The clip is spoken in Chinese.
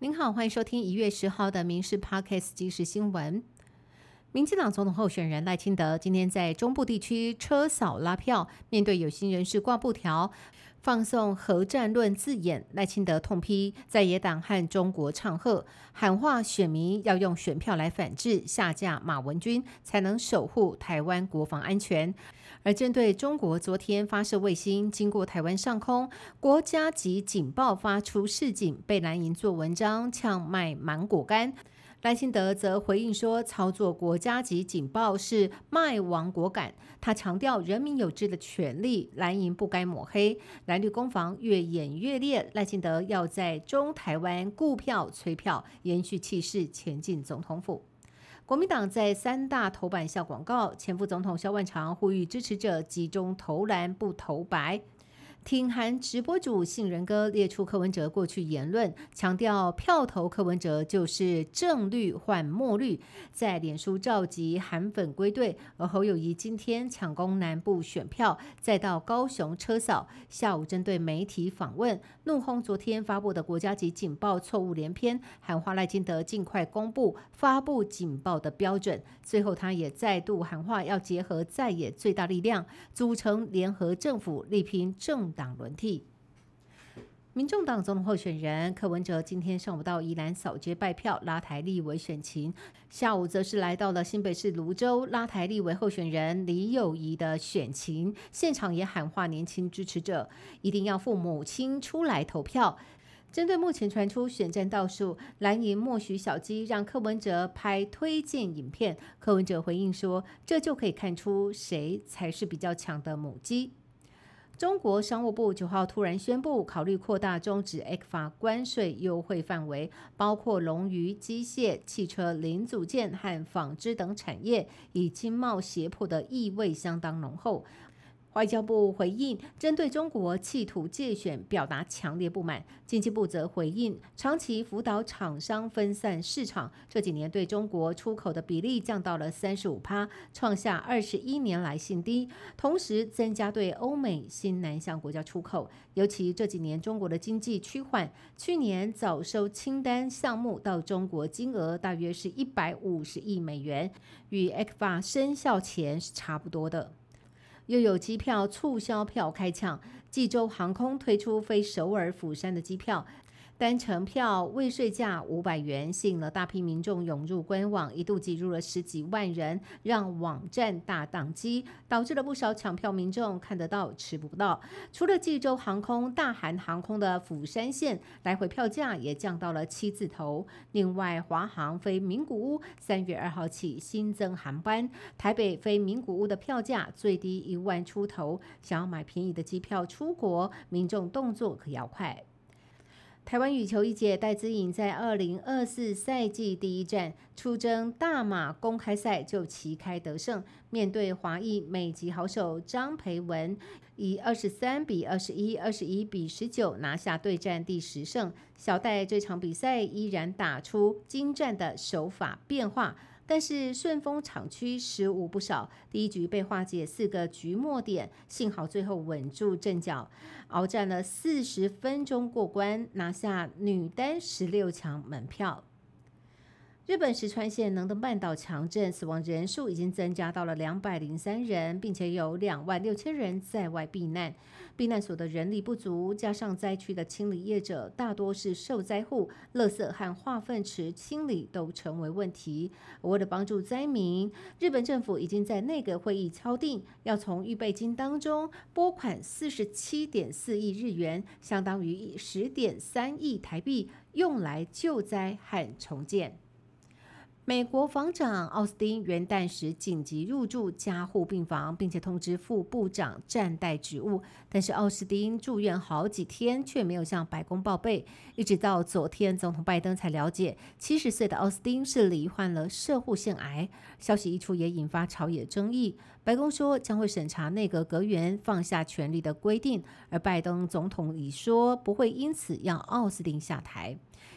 您好，欢迎收听一月十号的《民事 Podcast》即时新闻。民进党总统候选人赖清德今天在中部地区车扫拉票，面对有心人士挂布条、放送核战论字眼，赖清德痛批在野党和中国唱和，喊话选民要用选票来反制、下架马文君，才能守护台湾国防安全。而针对中国昨天发射卫星经过台湾上空，国家级警报发出示警，被蓝营做文章呛卖芒果干。赖清德则回应说，操作国家级警报是卖亡国感。他强调人民有知的权利，蓝营不该抹黑。蓝绿攻防越演越烈，赖清德要在中台湾顾票催票，延续气势前进总统府。国民党在三大头版下广告，前副总统萧万长呼吁支持者集中投篮不投白。挺韩直播主杏仁哥列出柯文哲过去言论，强调票投柯文哲就是正绿换墨绿，在脸书召集韩粉归队。而侯友谊今天抢攻南部选票，再到高雄车扫，下午针对媒体访问，怒轰昨天发布的国家级警报错误连篇，喊话赖金德尽快公布发布警报的标准。最后，他也再度喊话要结合在野最大力量，组成联合政府，力拼政。党轮替，民众党总统候选人柯文哲今天上午到宜兰扫街拜票，拉台立委选情；下午则是来到了新北市泸州，拉台立委候选人李友仪的选情。现场也喊话年轻支持者，一定要父母亲出来投票。针对目前传出选战倒数，蓝营默许小鸡让柯文哲拍推荐影片，柯文哲回应说：“这就可以看出谁才是比较强的母鸡。”中国商务部九号突然宣布，考虑扩大终止 A 法关税优惠范围，包括龙鱼、机械、汽车零组件和纺织等产业，以经贸胁迫的意味相当浓厚。外交部回应，针对中国企图借选表达强烈不满。经济部则回应，长期辅导厂商分散市场，这几年对中国出口的比例降到了三十五趴，创下二十一年来新低。同时，增加对欧美新南向国家出口，尤其这几年中国的经济趋缓，去年早收清单项目到中国金额大约是一百五十亿美元，与 ECFA 生效前是差不多的。又有机票促销票开抢，济州航空推出飞首尔、釜山的机票。单程票未税价五百元，吸引了大批民众涌入官网，一度挤入了十几万人，让网站大宕机，导致了不少抢票民众看得到吃不到。除了济州航空、大韩航空的釜山线来回票价也降到了七字头。另外，华航飞名古屋三月二号起新增航班，台北飞名古屋的票价最低一万出头。想要买便宜的机票出国，民众动作可要快。台湾羽球一姐戴资颖在二零二四赛季第一站出征大马公开赛就旗开得胜，面对华裔美籍好手张培文，以二十三比二十一、二十一比十九拿下对战第十胜。小戴这场比赛依然打出精湛的手法变化。但是顺风厂区失误不少，第一局被化解四个局末点，幸好最后稳住阵脚，鏖战了四十分钟过关，拿下女单十六强门票。日本石川县能登半岛强震，死亡人数已经增加到了两百零三人，并且有两万六千人在外避难。避难所的人力不足，加上灾区的清理业者大多是受灾户，垃圾和化粪池清理都成为问题。为了帮助灾民，日本政府已经在内阁会议敲定，要从预备金当中拨款四十七点四亿日元，相当于十点三亿台币，用来救灾和重建。美国防长奥斯汀元旦时紧急入住加护病房，并且通知副部长暂代职务。但是奥斯汀住院好几天，却没有向白宫报备。一直到昨天，总统拜登才了解，七十岁的奥斯汀是罹患了射护腺癌。消息一出，也引发朝野争议。白宫说将会审查内阁阁员放下权力的规定，而拜登总统已说不会因此让奥斯汀下台。